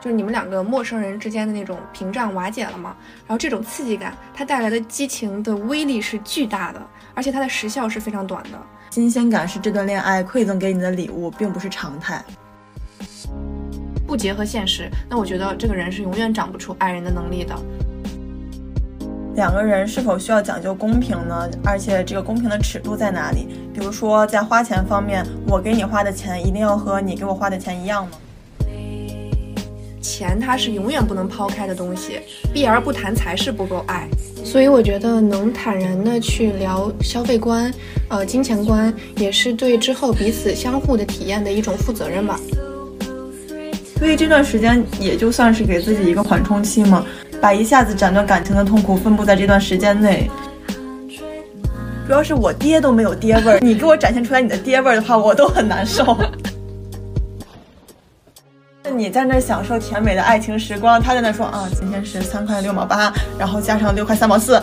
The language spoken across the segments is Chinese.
就是你们两个陌生人之间的那种屏障瓦解了嘛。然后这种刺激感，它带来的激情的威力是巨大的，而且它的时效是非常短的。新鲜感是这段恋爱馈赠给你的礼物，并不是常态。不结合现实，那我觉得这个人是永远长不出爱人的能力的。两个人是否需要讲究公平呢？而且这个公平的尺度在哪里？比如说在花钱方面，我给你花的钱一定要和你给我花的钱一样吗？钱它是永远不能抛开的东西，避而不谈才是不够爱。所以我觉得能坦然的去聊消费观，呃，金钱观，也是对之后彼此相互的体验的一种负责任吧。所以这段时间也就算是给自己一个缓冲期嘛。把一下子斩断感情的痛苦分布在这段时间内，主要是我爹都没有爹味儿，你给我展现出来你的爹味儿的话，我都很难受。你在那享受甜美的爱情时光，他在那说啊，今天是三块六毛八，然后加上六块三毛四。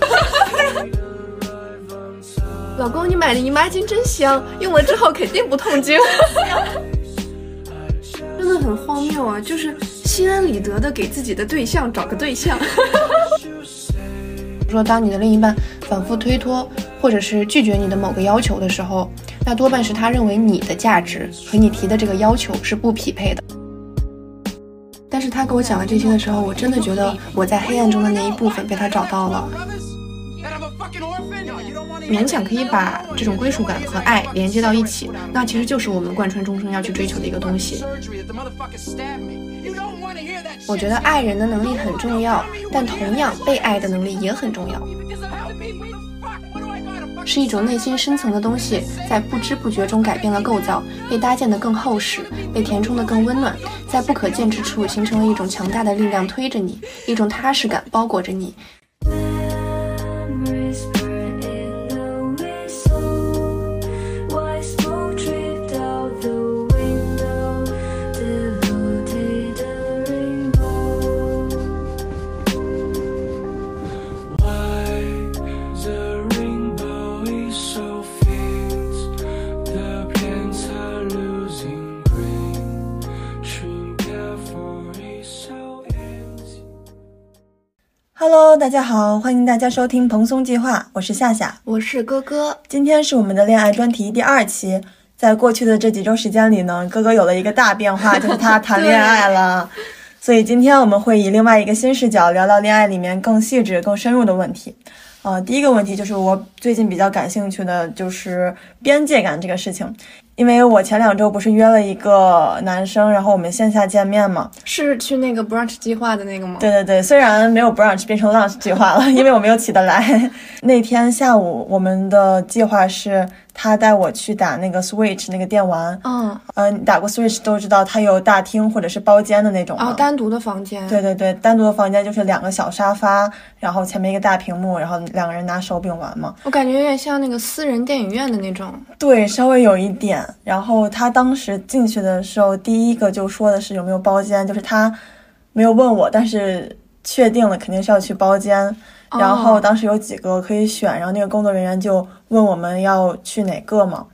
老公，你买的姨妈巾真香，用了之后肯定不痛经。真的很荒谬啊！就是心安理得的给自己的对象找个对象。说当你的另一半反复推脱或者是拒绝你的某个要求的时候，那多半是他认为你的价值和你提的这个要求是不匹配的。但是他给我讲了这些的时候，我真的觉得我在黑暗中的那一部分被他找到了。勉强可以把这种归属感和爱连接到一起，那其实就是我们贯穿终生要去追求的一个东西。我觉得爱人的能力很重要，但同样被爱的能力也很重要，是一种内心深层的东西，在不知不觉中改变了构造，被搭建得更厚实，被填充得更温暖，在不可见之处形成了一种强大的力量推着你，一种踏实感包裹着你。大家好，欢迎大家收听蓬松计划，我是夏夏，我是哥哥。今天是我们的恋爱专题第二期。在过去的这几周时间里呢，哥哥有了一个大变化，就是他谈恋爱了。所以今天我们会以另外一个新视角聊聊恋爱里面更细致、更深入的问题。呃，第一个问题就是我最近比较感兴趣的就是边界感这个事情。因为我前两周不是约了一个男生，然后我们线下见面嘛，是去那个 brunch 计划的那个吗？对对对，虽然没有 brunch 变成 lunch 计划了，因为我没有起得来。那天下午我们的计划是。他带我去打那个 Switch 那个电玩，嗯，呃，打过 Switch 都知道，它有大厅或者是包间的那种，哦，单独的房间，对对对，单独的房间就是两个小沙发，然后前面一个大屏幕，然后两个人拿手柄玩嘛。我感觉有点像那个私人电影院的那种，对，稍微有一点。然后他当时进去的时候，第一个就说的是有没有包间，就是他没有问我，但是确定了肯定是要去包间。然后当时有几个可以选，然后那个工作人员就问我们要去哪个嘛，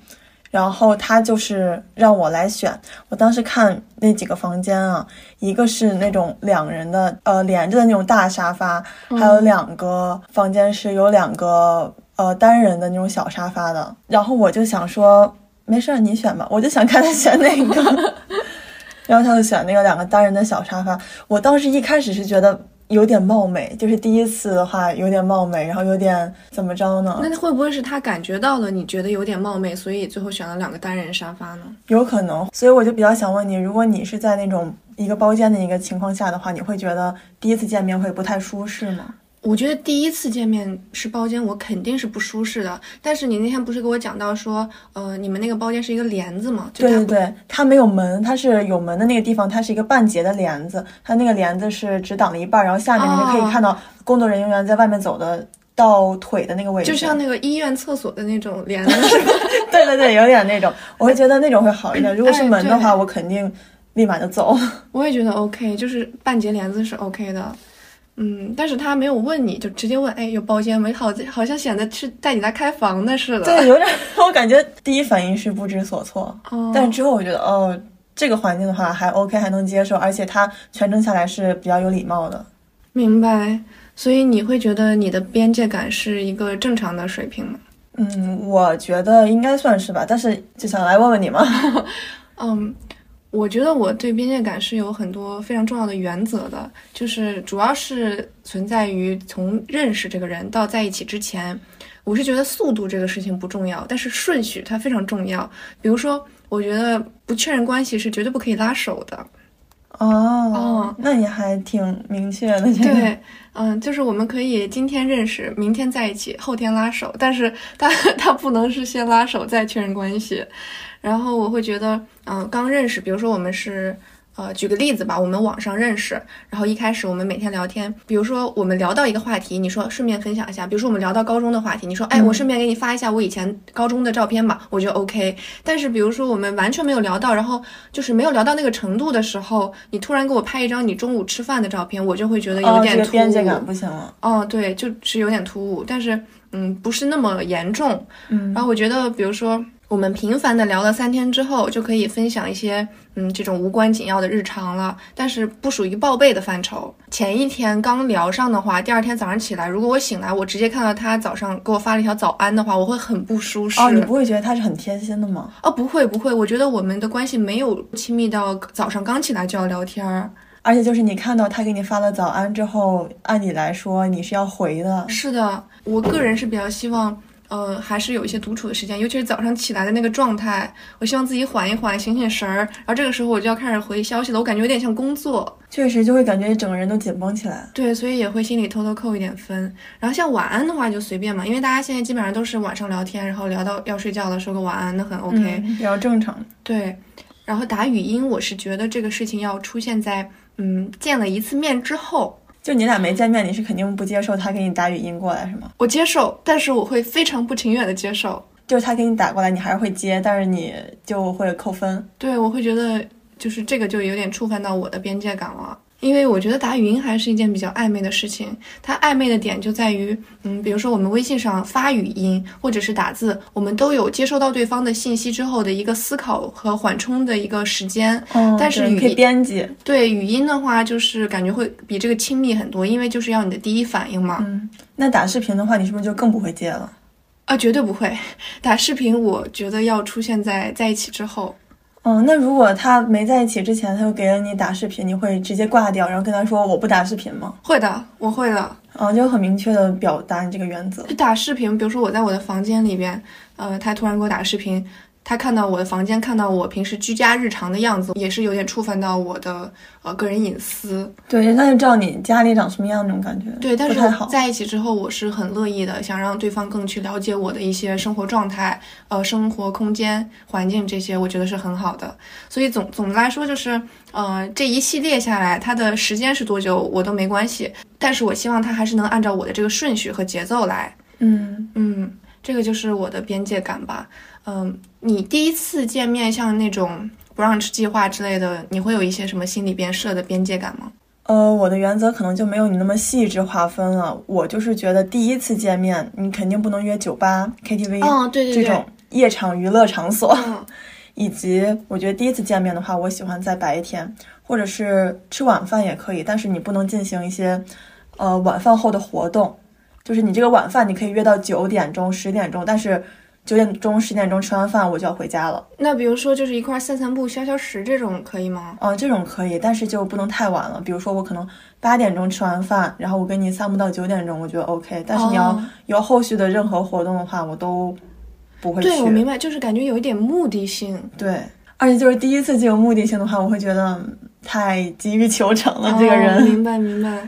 然后他就是让我来选。我当时看那几个房间啊，一个是那种两人的，呃，连着的那种大沙发，还有两个房间是有两个呃单人的那种小沙发的。然后我就想说，没事儿，你选吧。我就想看他选哪个，然后他就选那个两个单人的小沙发。我当时一开始是觉得。有点冒昧，就是第一次的话有点冒昧，然后有点怎么着呢？那会不会是他感觉到了你觉得有点冒昧，所以最后选了两个单人沙发呢？有可能，所以我就比较想问你，如果你是在那种一个包间的一个情况下的话，你会觉得第一次见面会不太舒适吗？我觉得第一次见面是包间，我肯定是不舒适的。但是你那天不是给我讲到说，呃，你们那个包间是一个帘子吗？对对对，它没有门，它是有门的那个地方，它是一个半截的帘子，它那个帘子是只挡了一半，然后下面你就可以看到工作人员在外面走的到腿的那个位置，就像那个医院厕所的那种帘子，是吧？对对对，有点那种，我会觉得那种会好一点。如果是门的话，我肯定立马就走。我也觉得 OK，就是半截帘子是 OK 的。嗯，但是他没有问你就直接问，哎，有包间没？好，好像显得是带你来开房的似的。对，有点，我感觉第一反应是不知所措。哦，但是之后我觉得，哦，这个环境的话还 OK，还能接受，而且他全程下来是比较有礼貌的。明白。所以你会觉得你的边界感是一个正常的水平吗？嗯，我觉得应该算是吧，但是就想来问问你嘛。嗯，我觉得我对边界感是有很多非常重要的原则的，就是主要是存在于从认识这个人到在一起之前，我是觉得速度这个事情不重要，但是顺序它非常重要。比如说，我觉得不确认关系是绝对不可以拉手的。哦，那你还挺明确的。对，嗯，就是我们可以今天认识，明天在一起，后天拉手，但是他 他不能是先拉手再确认关系。然后我会觉得，嗯，刚认识，比如说我们是。呃，举个例子吧，我们网上认识，然后一开始我们每天聊天，比如说我们聊到一个话题，你说顺便分享一下，比如说我们聊到高中的话题，你说，哎，我顺便给你发一下我以前高中的照片吧，我觉得 OK。但是比如说我们完全没有聊到，然后就是没有聊到那个程度的时候，你突然给我拍一张你中午吃饭的照片，我就会觉得有点突兀。边界感不行了。哦，对，就是有点突兀，但是嗯，不是那么严重。嗯，然后我觉得，比如说。我们频繁的聊了三天之后，就可以分享一些嗯这种无关紧要的日常了，但是不属于报备的范畴。前一天刚聊上的话，第二天早上起来，如果我醒来，我直接看到他早上给我发了一条早安的话，我会很不舒适。哦，你不会觉得他是很贴心的吗？哦，不会不会，我觉得我们的关系没有亲密到早上刚起来就要聊天儿。而且就是你看到他给你发了早安之后，按理来说你是要回的。是的，我个人是比较希望。呃，还是有一些独处的时间，尤其是早上起来的那个状态，我希望自己缓一缓，醒醒神儿，然后这个时候我就要开始回消息了，我感觉有点像工作，确实就会感觉整个人都紧绷起来。对，所以也会心里偷偷扣一点分。然后像晚安的话就随便嘛，因为大家现在基本上都是晚上聊天，然后聊到要睡觉了，说个晚安，那很 OK，比较正常。对，然后打语音，我是觉得这个事情要出现在嗯见了一次面之后。就你俩没见面，你是肯定不接受他给你打语音过来是吗？我接受，但是我会非常不情愿的接受。就是他给你打过来，你还是会接，但是你就会扣分。对，我会觉得就是这个就有点触犯到我的边界感了。因为我觉得打语音还是一件比较暧昧的事情，它暧昧的点就在于，嗯，比如说我们微信上发语音或者是打字，我们都有接收到对方的信息之后的一个思考和缓冲的一个时间。嗯，但是语可以编辑。对语音的话，就是感觉会比这个亲密很多，因为就是要你的第一反应嘛。嗯，那打视频的话，你是不是就更不会接了？啊，绝对不会。打视频，我觉得要出现在在一起之后。嗯，那如果他没在一起之前，他就给了你打视频，你会直接挂掉，然后跟他说我不打视频吗？会的，我会的。嗯，就很明确的表达你这个原则。就打视频，比如说我在我的房间里边，呃，他突然给我打视频。他看到我的房间，看到我平时居家日常的样子，也是有点触犯到我的呃个人隐私。对，那就知道你家里长什么样那种感觉。对，但是在一起之后，我是很乐意的，想让对方更去了解我的一些生活状态、呃生活空间环境这些，我觉得是很好的。所以总总的来说，就是呃这一系列下来，它的时间是多久我都没关系，但是我希望他还是能按照我的这个顺序和节奏来。嗯嗯，这个就是我的边界感吧。嗯，你第一次见面像那种 brunch 计划之类的，你会有一些什么心里边设的边界感吗？呃，我的原则可能就没有你那么细致划分了。我就是觉得第一次见面，你肯定不能约酒吧、KTV，哦，对对对，这种夜场娱乐场所。嗯，以及我觉得第一次见面的话，我喜欢在白天，或者是吃晚饭也可以，但是你不能进行一些呃晚饭后的活动，就是你这个晚饭你可以约到九点钟、十点钟，但是。九点钟、十点钟吃完饭，我就要回家了。那比如说，就是一块散散步、消消食这种可以吗？嗯，这种可以，但是就不能太晚了。比如说，我可能八点钟吃完饭，然后我跟你散步到九点钟，我觉得 OK。但是你要有后续的任何活动的话，我都不会去。对，我明白，就是感觉有一点目的性。对，而且就是第一次就有目的性的话，我会觉得太急于求成了。这个人，明白明白，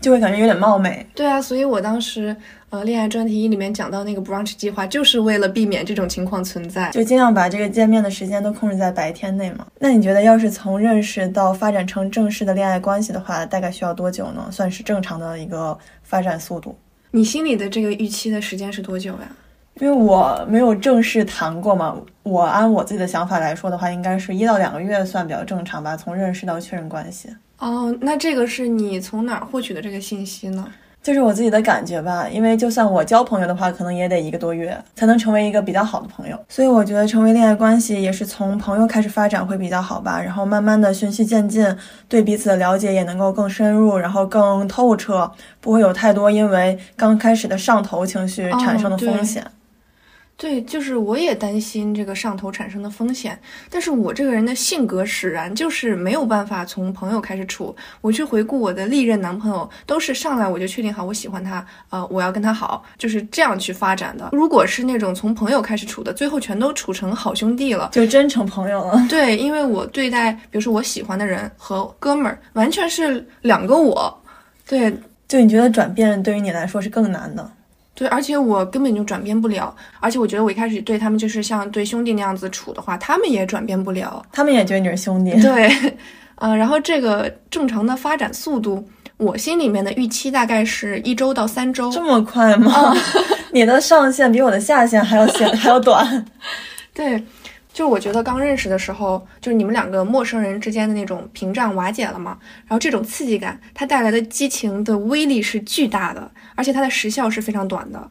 就会感觉有点冒昧。对啊，所以我当时。呃，恋爱专题一里面讲到那个 brunch 计划，就是为了避免这种情况存在，就尽量把这个见面的时间都控制在白天内嘛。那你觉得，要是从认识到发展成正式的恋爱关系的话，大概需要多久呢？算是正常的一个发展速度？你心里的这个预期的时间是多久呀？因为我没有正式谈过嘛，我按我自己的想法来说的话，应该是一到两个月算比较正常吧。从认识到确认关系。哦，那这个是你从哪儿获取的这个信息呢？就是我自己的感觉吧，因为就算我交朋友的话，可能也得一个多月才能成为一个比较好的朋友。所以我觉得成为恋爱关系也是从朋友开始发展会比较好吧，然后慢慢的循序渐进，对彼此的了解也能够更深入，然后更透彻，不会有太多因为刚开始的上头情绪产生的风险。对，就是我也担心这个上头产生的风险，但是我这个人的性格使然，就是没有办法从朋友开始处。我去回顾我的历任男朋友，都是上来我就确定好我喜欢他，呃，我要跟他好，就是这样去发展的。如果是那种从朋友开始处的，最后全都处成好兄弟了，就真成朋友了。对，因为我对待，比如说我喜欢的人和哥们儿，完全是两个我。对，就你觉得转变对于你来说是更难的。对，而且我根本就转变不了，而且我觉得我一开始对他们就是像对兄弟那样子处的话，他们也转变不了，他们也觉得你是兄弟。对，嗯，然后这个正常的发展速度，我心里面的预期大概是一周到三周，这么快吗？你的上限比我的下限还要限，还要短。对。就是我觉得刚认识的时候，就是你们两个陌生人之间的那种屏障瓦解了嘛，然后这种刺激感，它带来的激情的威力是巨大的，而且它的时效是非常短的。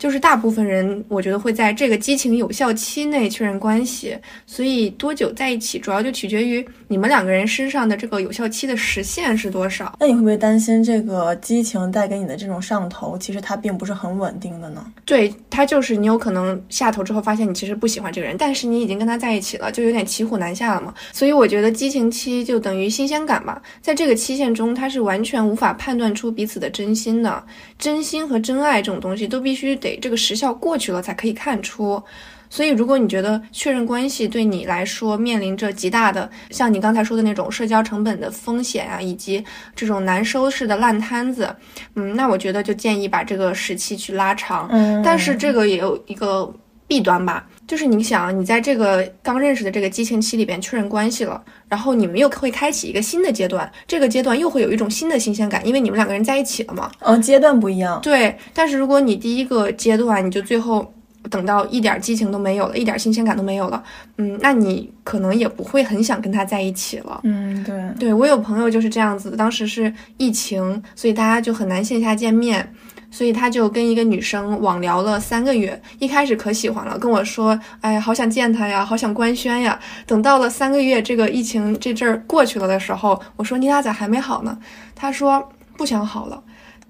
就是大部分人，我觉得会在这个激情有效期内确认关系，所以多久在一起，主要就取决于你们两个人身上的这个有效期的时限是多少。那你会不会担心这个激情带给你的这种上头，其实它并不是很稳定的呢？对，它就是你有可能下头之后发现你其实不喜欢这个人，但是你已经跟他在一起了，就有点骑虎难下了嘛。所以我觉得激情期就等于新鲜感吧，在这个期限中，他是完全无法判断出彼此的真心的，真心和真爱这种东西都必须得。这个时效过去了才可以看出，所以如果你觉得确认关系对你来说面临着极大的，像你刚才说的那种社交成本的风险啊，以及这种难收拾的烂摊子，嗯，那我觉得就建议把这个时期去拉长。嗯，但是这个也有一个弊端吧，就是你想，你在这个刚认识的这个激情期里边确认关系了，然后你们又会开启一个新的阶段，这个阶段又会有一种新的新鲜感，因为你们两个人在一起了嘛。嗯，阶段不一样。对，但是如果你第一个阶段你就最后等到一点激情都没有了，一点新鲜感都没有了，嗯，那你可能也不会很想跟他在一起了。嗯，对，对我有朋友就是这样子，当时是疫情，所以大家就很难线下见面。所以他就跟一个女生网聊了三个月，一开始可喜欢了，跟我说，哎呀，好想见他呀，好想官宣呀。等到了三个月，这个疫情这阵儿过去了的时候，我说你俩咋还没好呢？他说不想好了。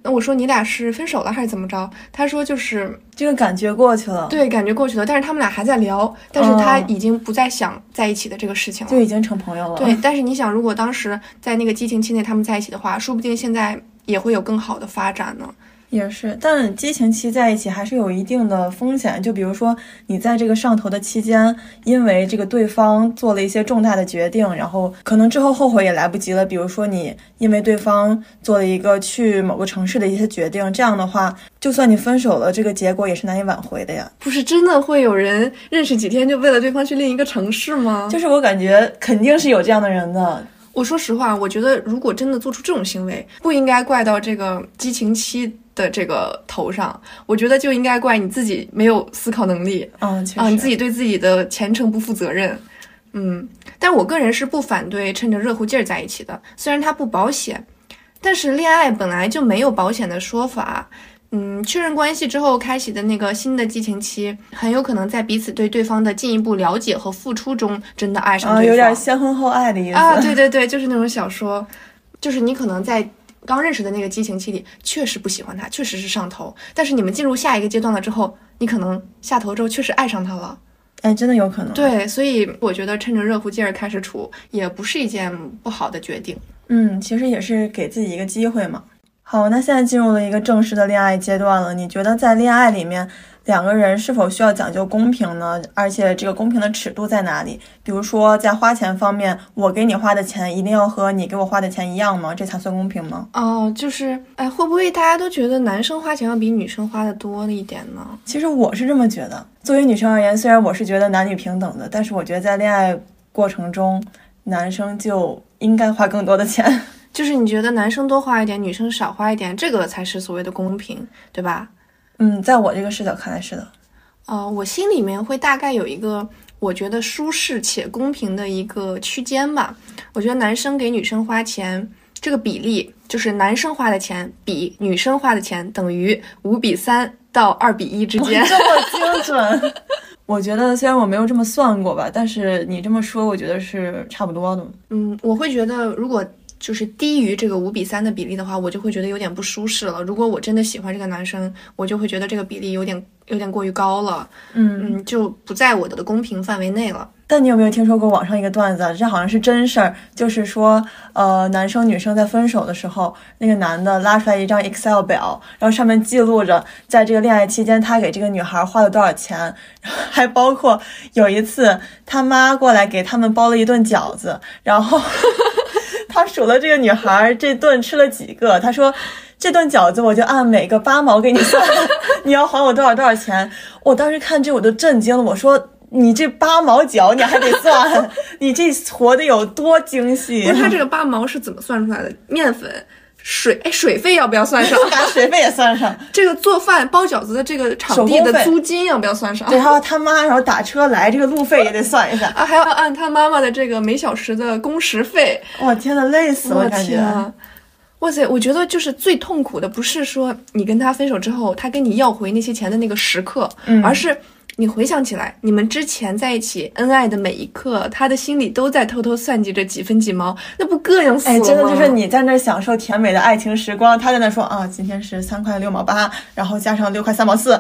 那我说你俩是分手了还是怎么着？他说就是这个感觉过去了，对，感觉过去了。但是他们俩还在聊，但是他已经不再想在一起的这个事情了，就已经成朋友了。对，但是你想，如果当时在那个激情期内他们在一起的话，说不定现在也会有更好的发展呢。也是，但激情期在一起还是有一定的风险。就比如说，你在这个上头的期间，因为这个对方做了一些重大的决定，然后可能之后后悔也来不及了。比如说，你因为对方做了一个去某个城市的一些决定，这样的话，就算你分手了，这个结果也是难以挽回的呀。不是真的会有人认识几天就为了对方去另一个城市吗？就是我感觉肯定是有这样的人的。我说实话，我觉得如果真的做出这种行为，不应该怪到这个激情期。的这个头上，我觉得就应该怪你自己没有思考能力，嗯，啊，你自己对自己的前程不负责任，嗯，但我个人是不反对趁着热乎劲儿在一起的，虽然它不保险，但是恋爱本来就没有保险的说法，嗯，确认关系之后开启的那个新的激情期，很有可能在彼此对对方的进一步了解和付出中真的爱上对方，有点先婚后爱的意思啊，对对对，就是那种小说，就是你可能在。刚认识的那个激情期里，确实不喜欢他，确实是上头。但是你们进入下一个阶段了之后，你可能下头之后确实爱上他了。哎，真的有可能。对，所以我觉得趁着热乎劲儿开始处，也不是一件不好的决定。嗯，其实也是给自己一个机会嘛。好，那现在进入了一个正式的恋爱阶段了，你觉得在恋爱里面？两个人是否需要讲究公平呢？而且这个公平的尺度在哪里？比如说在花钱方面，我给你花的钱一定要和你给我花的钱一样吗？这才算公平吗？哦，就是，哎，会不会大家都觉得男生花钱要比女生花的多一点呢？其实我是这么觉得。作为女生而言，虽然我是觉得男女平等的，但是我觉得在恋爱过程中，男生就应该花更多的钱。就是你觉得男生多花一点，女生少花一点，这个才是所谓的公平，对吧？嗯，在我这个视角看来是的，呃，我心里面会大概有一个我觉得舒适且公平的一个区间吧。我觉得男生给女生花钱，这个比例就是男生花的钱比女生花的钱等于五比三到二比一之间。这么 精准。我觉得虽然我没有这么算过吧，但是你这么说，我觉得是差不多的。嗯，我会觉得如果就是低于这个五比三的比例的话，我就会觉得有点不舒适了。如果我真的喜欢这个男生，我就会觉得这个比例有点有点过于高了。嗯嗯，就不在我的公平范围内了。但你有没有听说过网上一个段子？这好像是真事儿，就是说，呃，男生女生在分手的时候，那个男的拉出来一张 Excel 表，然后上面记录着在这个恋爱期间他给这个女孩花了多少钱，还包括有一次他妈过来给他们包了一顿饺子，然后他数了这个女孩这顿吃了几个，他说这顿饺子我就按每个八毛给你算，你要还我多少多少钱。我当时看这我都震惊了，我说。你这八毛饺你还得算，你这活的有多精细？不是，他这个八毛是怎么算出来的？面粉、水，哎，水费要不要算上？把水费也算上。这个做饭包饺子的这个场地的租金要不要算上？对，还有他妈，然后打车来这个路费也得算一下啊，还要按他妈妈的这个每小时的工时费。我天呐，累死了！感觉。哇塞，我觉得就是最痛苦的不是说你跟他分手之后，他跟你要回那些钱的那个时刻，嗯，而是。你回想起来，你们之前在一起恩爱的每一刻，他的心里都在偷偷算计着几分几毛，那不膈应死了吗？哎，真的就是你在那享受甜美的爱情时光，他在那说啊，今天是三块六毛八，然后加上六块三毛四，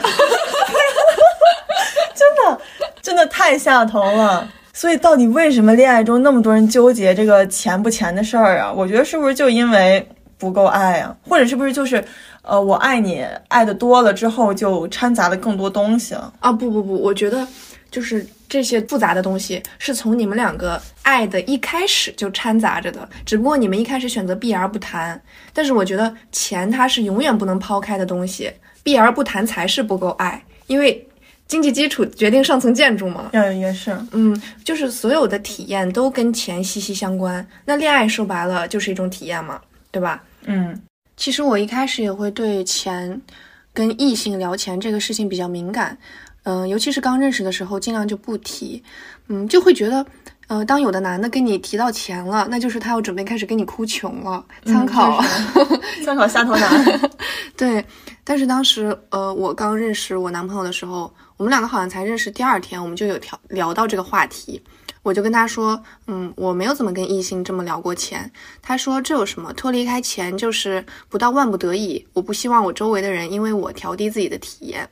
真的真的太下头了。所以到底为什么恋爱中那么多人纠结这个钱不钱的事儿啊？我觉得是不是就因为不够爱啊？或者是不是就是？呃，我爱你，爱的多了之后就掺杂了更多东西了啊！不不不，我觉得就是这些复杂的东西是从你们两个爱的一开始就掺杂着的，只不过你们一开始选择避而不谈。但是我觉得钱它是永远不能抛开的东西，避而不谈才是不够爱，因为经济基础决定上层建筑嘛。嗯，也是，嗯，就是所有的体验都跟钱息息相关。那恋爱说白了就是一种体验嘛，对吧？嗯。其实我一开始也会对钱跟异性聊钱这个事情比较敏感，嗯，尤其是刚认识的时候，尽量就不提，嗯，就会觉得，呃，当有的男的跟你提到钱了，那就是他要准备开始跟你哭穷了。参考，参考下头男。对，但是当时，呃，我刚认识我男朋友的时候，我们两个好像才认识第二天，我们就有聊聊到这个话题。我就跟他说，嗯，我没有怎么跟异性这么聊过钱。他说这有什么？脱离开钱就是不到万不得已。我不希望我周围的人因为我调低自己的体验。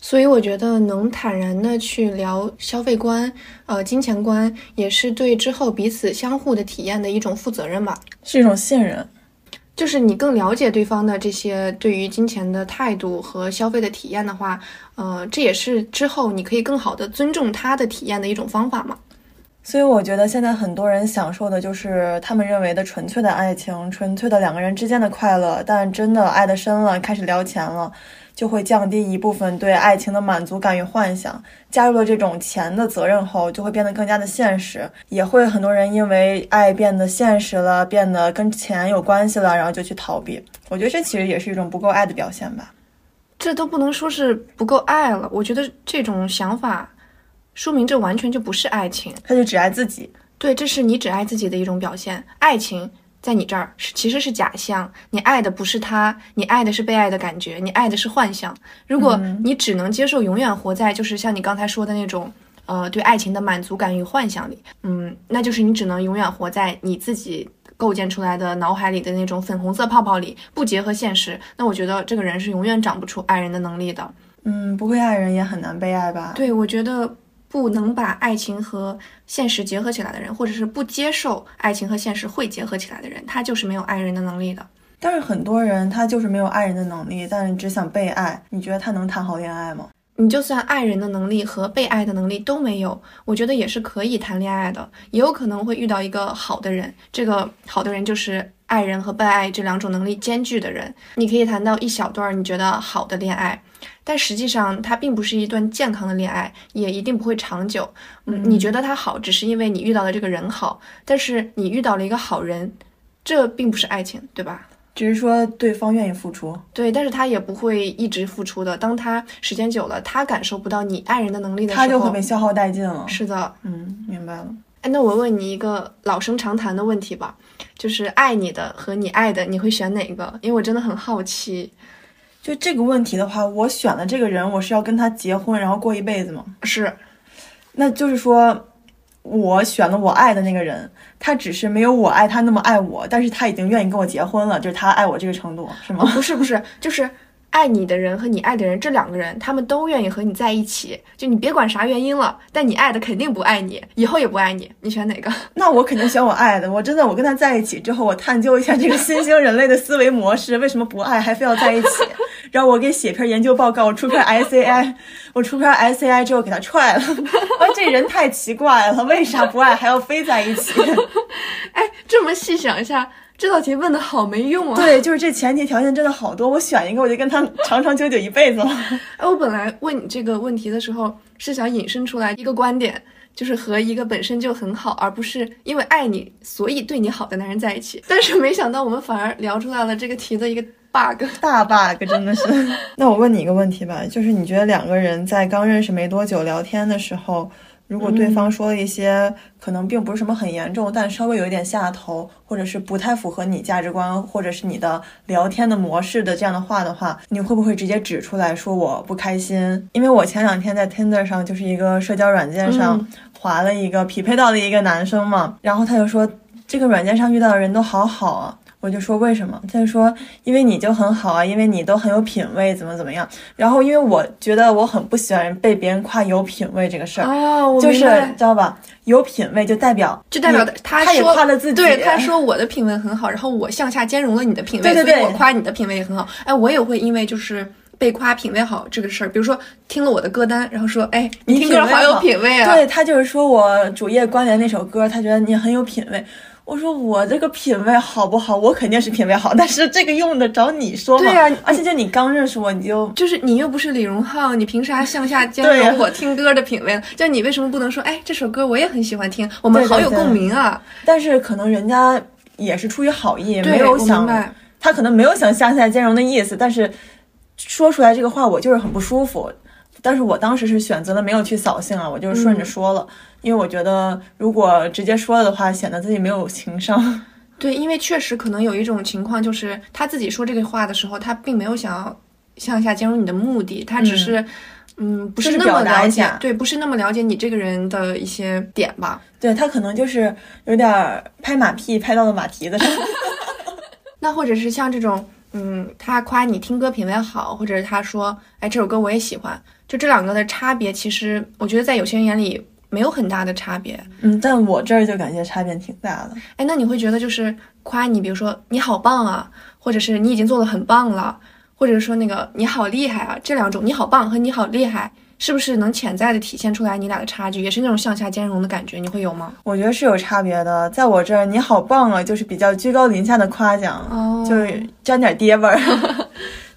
所以我觉得能坦然的去聊消费观，呃，金钱观，也是对之后彼此相互的体验的一种负责任吧，是一种信任。就是你更了解对方的这些对于金钱的态度和消费的体验的话，呃，这也是之后你可以更好的尊重他的体验的一种方法嘛。所以我觉得现在很多人享受的就是他们认为的纯粹的爱情，纯粹的两个人之间的快乐。但真的爱得深了，开始聊钱了，就会降低一部分对爱情的满足感与幻想。加入了这种钱的责任后，就会变得更加的现实。也会很多人因为爱变得现实了，变得跟钱有关系了，然后就去逃避。我觉得这其实也是一种不够爱的表现吧。这都不能说是不够爱了，我觉得这种想法。说明这完全就不是爱情，他就只爱自己。对，这是你只爱自己的一种表现。爱情在你这儿是其实是假象，你爱的不是他，你爱的是被爱的感觉，你爱的是幻想。如果你只能接受永远活在就是像你刚才说的那种，呃，对爱情的满足感与幻想里，嗯，那就是你只能永远活在你自己构建出来的脑海里的那种粉红色泡泡里，不结合现实。那我觉得这个人是永远长不出爱人的能力的。嗯，不会爱人也很难被爱吧？对，我觉得。不能把爱情和现实结合起来的人，或者是不接受爱情和现实会结合起来的人，他就是没有爱人的能力的。但是很多人他就是没有爱人的能力，但是只想被爱。你觉得他能谈好恋爱吗？你就算爱人的能力和被爱的能力都没有，我觉得也是可以谈恋爱的，也有可能会遇到一个好的人。这个好的人就是爱人和被爱这两种能力兼具的人。你可以谈到一小段你觉得好的恋爱。但实际上，它并不是一段健康的恋爱，也一定不会长久。嗯，你觉得他好，只是因为你遇到了这个人好。但是你遇到了一个好人，这并不是爱情，对吧？只是说对方愿意付出。对，但是他也不会一直付出的。当他时间久了，他感受不到你爱人的能力的时候，他就会被消耗殆尽了。是的，嗯，明白了。哎，那我问你一个老生常谈的问题吧，就是爱你的和你爱的，你会选哪个？因为我真的很好奇。就这个问题的话，我选的这个人，我是要跟他结婚，然后过一辈子吗？是，那就是说，我选了我爱的那个人，他只是没有我爱他那么爱我，但是他已经愿意跟我结婚了，就是他爱我这个程度，是吗？不是，不是，就是。爱你的人和你爱的人，这两个人他们都愿意和你在一起，就你别管啥原因了，但你爱的肯定不爱你，以后也不爱你，你选哪个？那我肯定选我爱的。我真的，我跟他在一起之后，我探究一下这个新兴人类的思维模式，为什么不爱还非要在一起？然后我给写篇研究报告，我出篇 SCI，我出篇 SCI 之后给他踹了。啊，这人太奇怪了，为啥不爱还要非在一起？哎，这么细想一下。这道题问的好没用啊！对，就是这前提条件真的好多，我选一个我就跟他长长久久一辈子了。哎，我本来问你这个问题的时候是想引申出来一个观点，就是和一个本身就很好，而不是因为爱你所以对你好的男人在一起。但是没想到我们反而聊出来了这个题的一个 bug，大 bug 真的是。那我问你一个问题吧，就是你觉得两个人在刚认识没多久聊天的时候？如果对方说了一些可能并不是什么很严重，但稍微有一点下头，或者是不太符合你价值观，或者是你的聊天的模式的这样的话的话，你会不会直接指出来说我不开心？因为我前两天在 Tinder 上，就是一个社交软件上划了一个匹配到的一个男生嘛，然后他就说这个软件上遇到的人都好好啊。我就说为什么？他就说因为你就很好啊，因为你都很有品味，怎么怎么样。然后因为我觉得我很不喜欢被别人夸有品味这个事儿，哦，就是知道吧？有品味就代表就代表他他也夸了自己，对他说我的品味很好，然后我向下兼容了你的品味，对对对，我夸你的品味也很好。哎，我也会因为就是被夸品味好这个事儿，比如说听了我的歌单，然后说哎你听歌好有品味啊，对他就是说我主页关联那首歌，他觉得你很有品味。我说我这个品味好不好？我肯定是品味好，但是这个用得着你说吗？对呀，而且就你刚认识我，你就就是你又不是李荣浩，你凭啥向下兼容我听歌的品味？就你为什么不能说，哎，这首歌我也很喜欢听，我们好有共鸣啊？但是可能人家也是出于好意，没有想他可能没有想向下兼容的意思，但是说出来这个话我就是很不舒服。但是我当时是选择了没有去扫兴啊，我就是顺着说了，因为我觉得如果直接说了的话，显得自己没有情商。对，因为确实可能有一种情况，就是他自己说这个话的时候，他并没有想要向下兼容你的目的，他只是，嗯，不是那么了解，对，不是那么了解你这个人的一些点吧？对他可能就是有点拍马屁拍到了马蹄子上。那或者是像这种，嗯，他夸你听歌品味好，或者是他说，哎，这首歌我也喜欢。就这两个的差别，其实我觉得在有些人眼里没有很大的差别。嗯，但我这儿就感觉差别挺大的。哎，那你会觉得就是夸你，比如说你好棒啊，或者是你已经做的很棒了，或者说那个你好厉害啊，这两种你好棒和你好厉害，是不是能潜在的体现出来你俩的差距，也是那种向下兼容的感觉？你会有吗？我觉得是有差别的。在我这儿，你好棒啊，就是比较居高临下的夸奖，就是沾点爹味儿。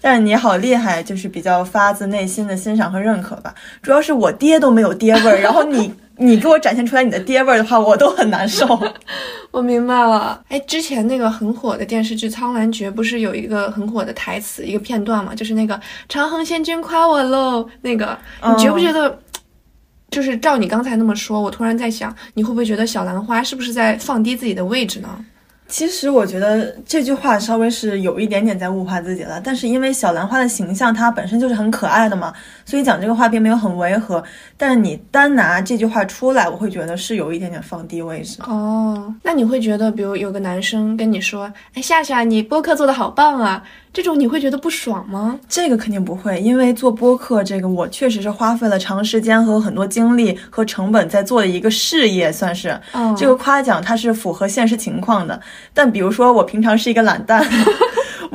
但是你好厉害，就是比较发自内心的欣赏和认可吧。主要是我爹都没有爹味儿，然后你 你给我展现出来你的爹味儿的话，我都很难受。我明白了。哎，之前那个很火的电视剧《苍兰诀》不是有一个很火的台词一个片段嘛？就是那个长恒仙君夸我喽。那个你觉不觉得，就是照你刚才那么说，我突然在想，你会不会觉得小兰花是不是在放低自己的位置呢？其实我觉得这句话稍微是有一点点在物化自己了，但是因为小兰花的形象它本身就是很可爱的嘛，所以讲这个话并没有很违和。但是你单拿这句话出来，我会觉得是有一点点放低位置。哦，那你会觉得，比如有个男生跟你说：“哎，夏夏，你播客做的好棒啊。”这种你会觉得不爽吗？这个肯定不会，因为做播客这个，我确实是花费了长时间和很多精力和成本在做的一个事业，算是。嗯，这个夸奖它是符合现实情况的。但比如说我平常是一个懒蛋。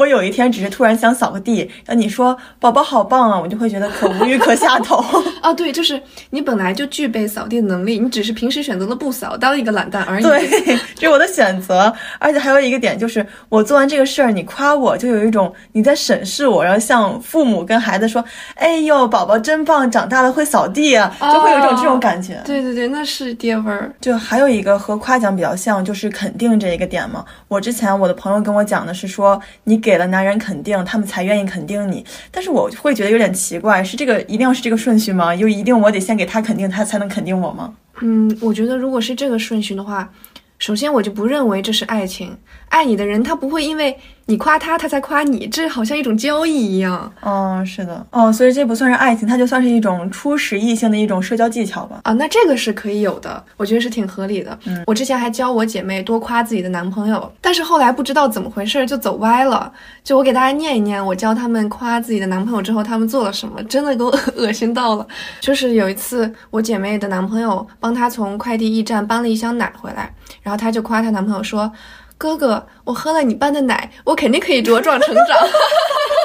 我有一天只是突然想扫个地，那你说宝宝好棒啊，我就会觉得可无语 可下头啊。对，就是你本来就具备扫地的能力，你只是平时选择了不扫，当一个懒蛋而已。对，这是我的选择。而且还有一个点就是，我做完这个事儿，你夸我就有一种你在审视我，然后像父母跟孩子说：“哎呦，宝宝真棒，长大了会扫地啊。”就会有一种这种感觉。对对对，那是爹味儿。就还有一个和夸奖比较像，就是肯定这一个点嘛。我之前我的朋友跟我讲的是说你。给给了男人肯定，他们才愿意肯定你。但是我会觉得有点奇怪，是这个一定要是这个顺序吗？又一定我得先给他肯定，他才能肯定我吗？嗯，我觉得如果是这个顺序的话，首先我就不认为这是爱情。爱你的人，他不会因为你夸他，他才夸你，这好像一种交易一样。哦，是的，哦，所以这不算是爱情，它就算是一种初始异性的一种社交技巧吧。啊，那这个是可以有的，我觉得是挺合理的。嗯，我之前还教我姐妹多夸自己的男朋友，但是后来不知道怎么回事就走歪了。就我给大家念一念，我教他们夸自己的男朋友之后，他们做了什么，真的给我恶心到了。就是有一次，我姐妹的男朋友帮她从快递驿站搬了一箱奶回来，然后她就夸她男朋友说。哥哥，我喝了你拌的奶，我肯定可以茁壮成长。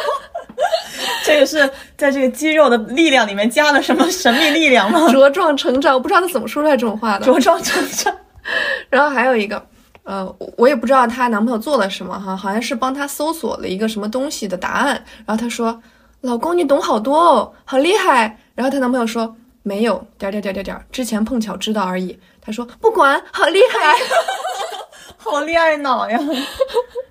这个是在这个肌肉的力量里面加了什么神秘力量吗？茁壮成长，我不知道他怎么说出来这种话的。茁壮成长。然后还有一个，呃，我也不知道她男朋友做了什么哈，好像是帮她搜索了一个什么东西的答案。然后她说：“老公，你懂好多哦，好厉害。”然后她男朋友说：“没有，点点点点点，之前碰巧知道而已。”她说：“不管，好厉害。”好恋爱脑呀，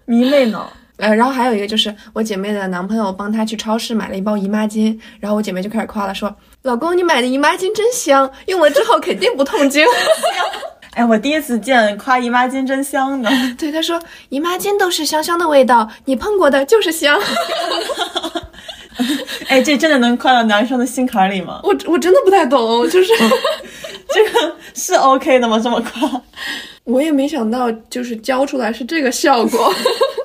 迷妹脑。呃，然后还有一个就是我姐妹的男朋友帮她去超市买了一包姨妈巾，然后我姐妹就开始夸了，说：“老公，你买的姨妈巾真香，用了之后肯定不痛经。”哎，我第一次见夸姨妈巾真香的。对，她说姨妈巾都是香香的味道，你碰过的就是香。哎，这真的能夸到男生的心坎里吗？我我真的不太懂，就是 这个是 OK 的吗？这么夸？我也没想到，就是教出来是这个效果。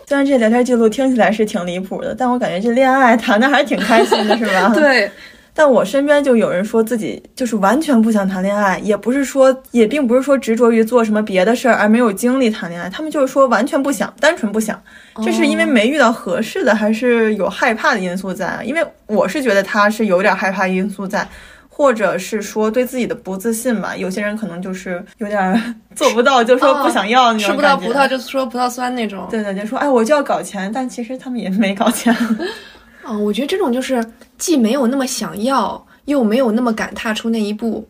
虽然这聊天记录听起来是挺离谱的，但我感觉这恋爱谈的还是挺开心的，是吧？对。但我身边就有人说自己就是完全不想谈恋爱，也不是说，也并不是说执着于做什么别的事儿而没有精力谈恋爱，他们就是说完全不想，单纯不想。这是因为没遇到合适的，还是有害怕的因素在？因为我是觉得他是有点害怕因素在。或者是说对自己的不自信吧，有些人可能就是有点 做不到，就说不想要那种吃不到葡萄就说葡萄酸那种。对对，就说哎，我就要搞钱，但其实他们也没搞钱。嗯，我觉得这种就是既没有那么想要，又没有那么敢踏出那一步。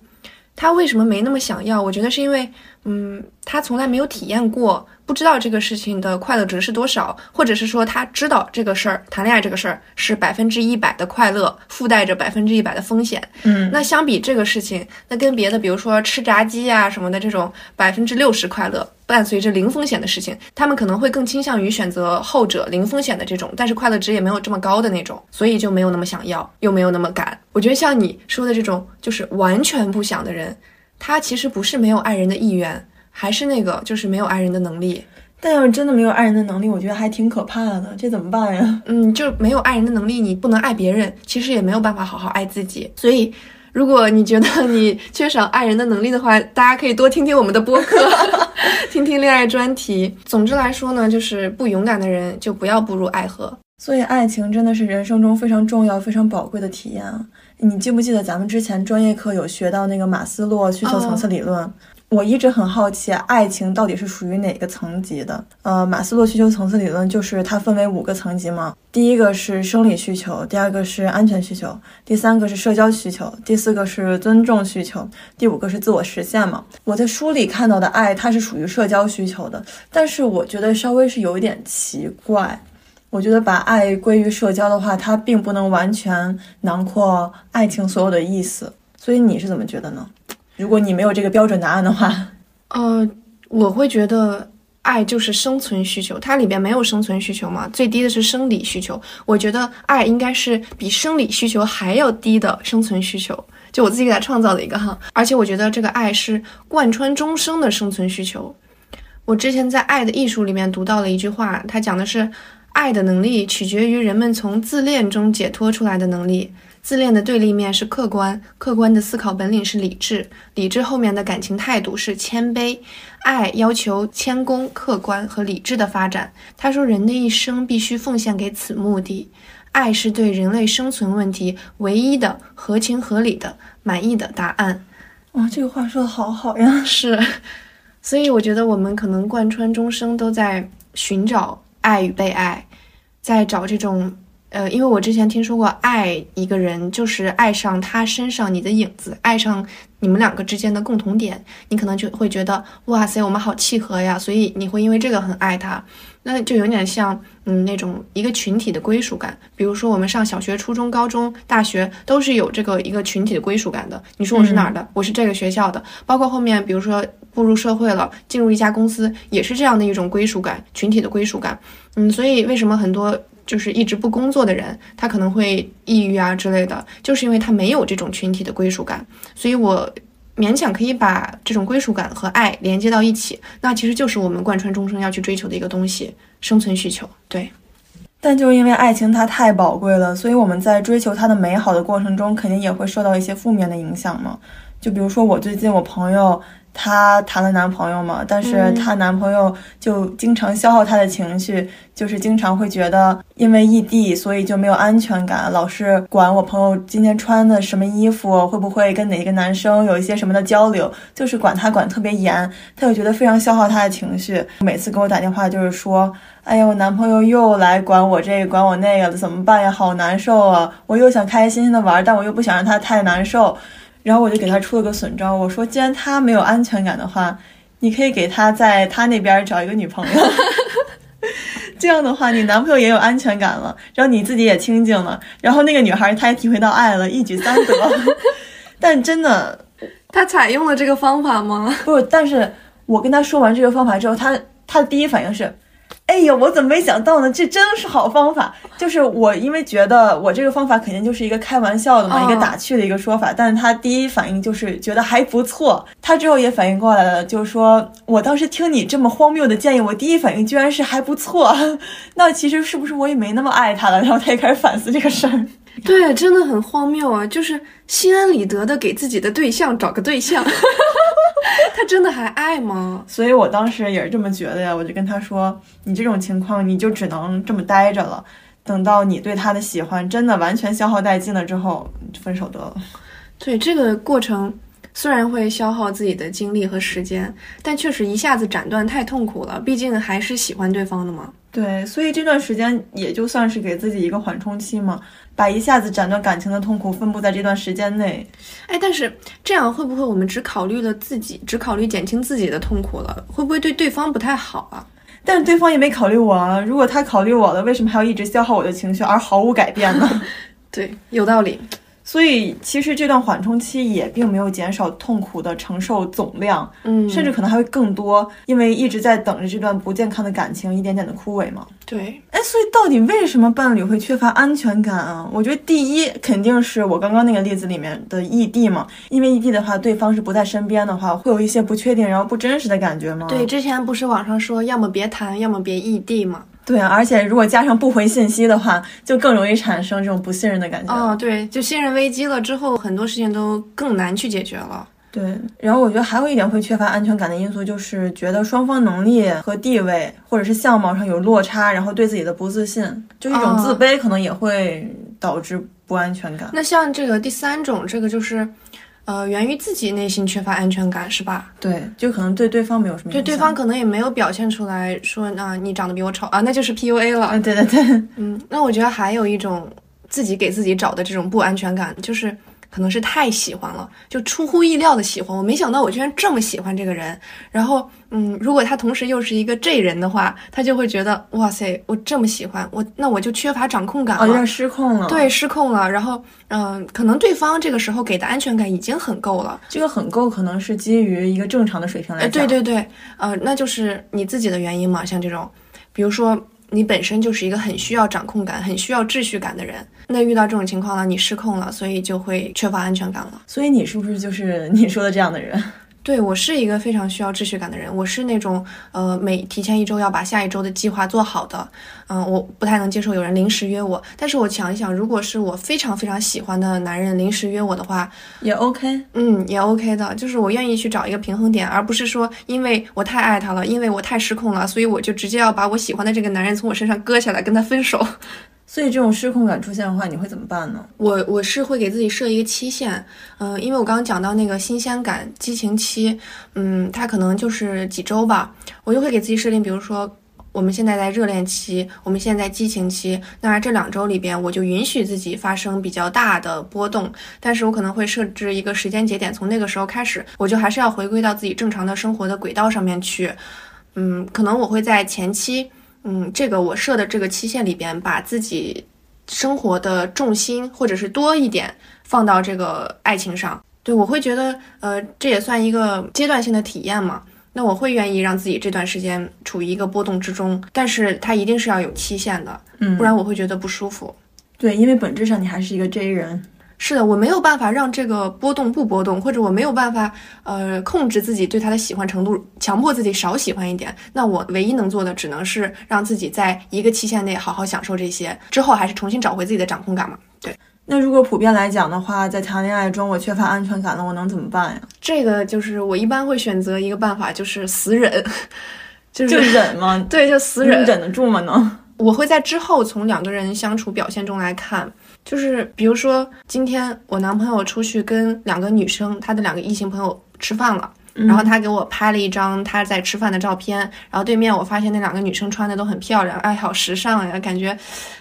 他为什么没那么想要？我觉得是因为，嗯，他从来没有体验过。不知道这个事情的快乐值是多少，或者是说他知道这个事儿，谈恋爱这个事儿是百分之一百的快乐，附带着百分之一百的风险。嗯，那相比这个事情，那跟别的，比如说吃炸鸡呀什么的这种百分之六十快乐，伴随着零风险的事情，他们可能会更倾向于选择后者零风险的这种，但是快乐值也没有这么高的那种，所以就没有那么想要，又没有那么敢。我觉得像你说的这种，就是完全不想的人，他其实不是没有爱人的意愿。还是那个，就是没有爱人的能力。但要是真的没有爱人的能力，我觉得还挺可怕的。这怎么办呀？嗯，就没有爱人的能力，你不能爱别人，其实也没有办法好好爱自己。所以，如果你觉得你缺少爱人的能力的话，大家可以多听听我们的播客，听听恋爱专题。总之来说呢，就是不勇敢的人就不要步入爱河。所以，爱情真的是人生中非常重要、非常宝贵的体验啊！你记不记得咱们之前专业课有学到那个马斯洛需求层次理论？我一直很好奇，爱情到底是属于哪个层级的？呃，马斯洛需求层次理论就是它分为五个层级嘛。第一个是生理需求，第二个是安全需求，第三个是社交需求，第四个是尊重需求，第五个是自我实现嘛。我在书里看到的爱，它是属于社交需求的，但是我觉得稍微是有一点奇怪。我觉得把爱归于社交的话，它并不能完全囊括爱情所有的意思。所以你是怎么觉得呢？如果你没有这个标准答案的话，呃，我会觉得爱就是生存需求，它里边没有生存需求嘛，最低的是生理需求。我觉得爱应该是比生理需求还要低的生存需求，就我自己给它创造的一个哈。而且我觉得这个爱是贯穿终生的生存需求。我之前在《爱的艺术》里面读到了一句话，它讲的是爱的能力取决于人们从自恋中解脱出来的能力。自恋的对立面是客观，客观的思考本领是理智，理智后面的感情态度是谦卑。爱要求谦恭、客观和理智的发展。他说，人的一生必须奉献给此目的。爱是对人类生存问题唯一的合情合理的满意的答案。哇，这个话说的好好呀！是，所以我觉得我们可能贯穿终生都在寻找爱与被爱，在找这种。呃，因为我之前听说过，爱一个人就是爱上他身上你的影子，爱上你们两个之间的共同点，你可能就会觉得，哇塞，我们好契合呀，所以你会因为这个很爱他。那就有点像，嗯，那种一个群体的归属感。比如说，我们上小学、初中、高中、大学，都是有这个一个群体的归属感的。你说我是哪儿的？我是这个学校的。包括后面，比如说步入社会了，进入一家公司，也是这样的一种归属感，群体的归属感。嗯，所以为什么很多就是一直不工作的人，他可能会抑郁啊之类的，就是因为他没有这种群体的归属感。所以我。勉强可以把这种归属感和爱连接到一起，那其实就是我们贯穿终生要去追求的一个东西——生存需求。对，但就因为爱情它太宝贵了，所以我们在追求它的美好的过程中，肯定也会受到一些负面的影响嘛。就比如说我最近我朋友。她谈了男朋友嘛，但是她男朋友就经常消耗她的情绪，就是经常会觉得因为异地，所以就没有安全感，老是管我朋友今天穿的什么衣服，会不会跟哪一个男生有一些什么的交流，就是管她管特别严，她就觉得非常消耗她的情绪。每次给我打电话就是说，哎呀，我男朋友又来管我这个管我那个了，怎么办呀？好难受啊！我又想开开心心的玩，但我又不想让他太难受。然后我就给他出了个损招，我说，既然他没有安全感的话，你可以给他在他那边找一个女朋友，这样的话，你男朋友也有安全感了，然后你自己也清静了，然后那个女孩她也体会到爱了，一举三得。但真的，他采用了这个方法吗？不，但是我跟他说完这个方法之后，他他的第一反应是。哎呀，我怎么没想到呢？这真是好方法。就是我，因为觉得我这个方法肯定就是一个开玩笑的嘛，一个打趣的一个说法。但是他第一反应就是觉得还不错。他之后也反应过来了，就是说我当时听你这么荒谬的建议，我第一反应居然是还不错。那其实是不是我也没那么爱他了？然后他也开始反思这个事儿。对，真的很荒谬啊！就是心安理得的给自己的对象找个对象。他真的还爱吗？所以我当时也是这么觉得呀。我就跟他说：“你这种情况，你就只能这么待着了。等到你对他的喜欢真的完全消耗殆尽了之后，分手得了。”对这个过程，虽然会消耗自己的精力和时间，但确实一下子斩断太痛苦了。毕竟还是喜欢对方的嘛。对，所以这段时间也就算是给自己一个缓冲期嘛。把一下子斩断感情的痛苦分布在这段时间内，哎，但是这样会不会我们只考虑了自己，只考虑减轻自己的痛苦了？会不会对对方不太好啊？但是对方也没考虑我啊！如果他考虑我了，为什么还要一直消耗我的情绪而毫无改变呢？对，有道理。所以其实这段缓冲期也并没有减少痛苦的承受总量，嗯，甚至可能还会更多，因为一直在等着这段不健康的感情一点点的枯萎嘛。对，哎，所以到底为什么伴侣会缺乏安全感啊？我觉得第一肯定是我刚刚那个例子里面的异地嘛，因为异地的话，对方是不在身边的话，会有一些不确定然后不真实的感觉吗？对，之前不是网上说要么别谈，要么别异地吗？对啊，而且如果加上不回信息的话，就更容易产生这种不信任的感觉。哦，对，就信任危机了之后，很多事情都更难去解决了。对，然后我觉得还有一点会缺乏安全感的因素，就是觉得双方能力和地位或者是相貌上有落差，然后对自己的不自信，就一种自卑，可能也会导致不安全感。那像这个第三种，这个就是。呃，源于自己内心缺乏安全感，是吧？对，就可能对对方没有什么。对，对方可能也没有表现出来说，啊，你长得比我丑啊，那就是 PUA 了。嗯对对对，嗯，那我觉得还有一种自己给自己找的这种不安全感，就是。可能是太喜欢了，就出乎意料的喜欢。我没想到我居然这么喜欢这个人。然后，嗯，如果他同时又是一个 J 人的话，他就会觉得，哇塞，我这么喜欢我，那我就缺乏掌控感了，有点失控了。对，失控了。然后，嗯，可能对方这个时候给的安全感已经很够了。这个很够，可能是基于一个正常的水平来讲。对对对，呃，那就是你自己的原因嘛。像这种，比如说。你本身就是一个很需要掌控感、很需要秩序感的人，那遇到这种情况了，你失控了，所以就会缺乏安全感了。所以你是不是就是你说的这样的人？对我是一个非常需要秩序感的人，我是那种呃每提前一周要把下一周的计划做好的，嗯，我不太能接受有人临时约我。但是我想一想，如果是我非常非常喜欢的男人临时约我的话，也 OK，嗯，也 OK 的，就是我愿意去找一个平衡点，而不是说因为我太爱他了，因为我太失控了，所以我就直接要把我喜欢的这个男人从我身上割下来跟他分手。所以这种失控感出现的话，你会怎么办呢？我我是会给自己设一个期限，嗯，因为我刚刚讲到那个新鲜感、激情期，嗯，它可能就是几周吧，我就会给自己设定，比如说我们现在在热恋期，我们现在激情期，那这两周里边我就允许自己发生比较大的波动，但是我可能会设置一个时间节点，从那个时候开始，我就还是要回归到自己正常的生活的轨道上面去。嗯，可能我会在前期，嗯，这个我设的这个期限里边，把自己生活的重心或者是多一点放到这个爱情上。对我会觉得，呃，这也算一个阶段性的体验嘛。那我会愿意让自己这段时间处于一个波动之中，但是它一定是要有期限的，嗯不然我会觉得不舒服。对，因为本质上你还是一个 J 人。是的，我没有办法让这个波动不波动，或者我没有办法呃控制自己对他的喜欢程度，强迫自己少喜欢一点。那我唯一能做的只能是让自己在一个期限内好好享受这些，之后还是重新找回自己的掌控感嘛。对，那如果普遍来讲的话，在谈恋爱中我缺乏安全感了，我能怎么办呀？这个就是我一般会选择一个办法，就是死忍，就是就忍吗？对，就死忍你。忍得住吗？能？我会在之后从两个人相处表现中来看，就是比如说今天我男朋友出去跟两个女生，他的两个异性朋友吃饭了。然后他给我拍了一张他在吃饭的照片，然后对面我发现那两个女生穿的都很漂亮，哎，好时尚呀，感觉，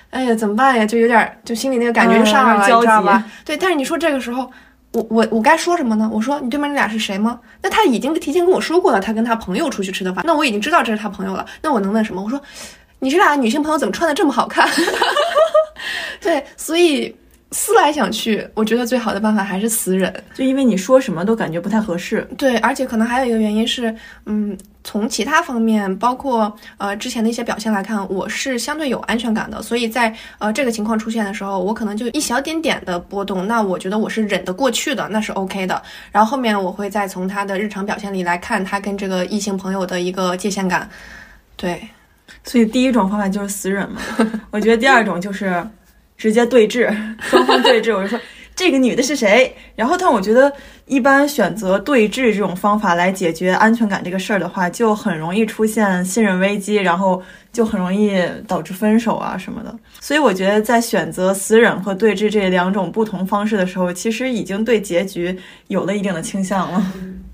哎呀，怎么办呀？就有点，就心里那个感觉就上来了，嗯你知道吧？对，但是你说这个时候，我我我该说什么呢？我说你对面那俩是谁吗？那他已经提前跟我说过了，他跟他朋友出去吃的饭，那我已经知道这是他朋友了，那我能问什么？我说你这俩女性朋友怎么穿的这么好看？对，所以思来想去，我觉得最好的办法还是死忍。就因为你说什么都感觉不太合适。对，而且可能还有一个原因是，嗯，从其他方面，包括呃之前的一些表现来看，我是相对有安全感的，所以在呃这个情况出现的时候，我可能就一小点点的波动，那我觉得我是忍得过去的，那是 OK 的。然后后面我会再从他的日常表现里来看他跟这个异性朋友的一个界限感。对，所以第一种方法就是死忍嘛。我觉得第二种就是直接对峙，双方对峙。我就说这个女的是谁？然后，但我觉得一般选择对峙这种方法来解决安全感这个事儿的话，就很容易出现信任危机，然后就很容易导致分手啊什么的。所以我觉得在选择死忍和对峙这两种不同方式的时候，其实已经对结局有了一定的倾向了。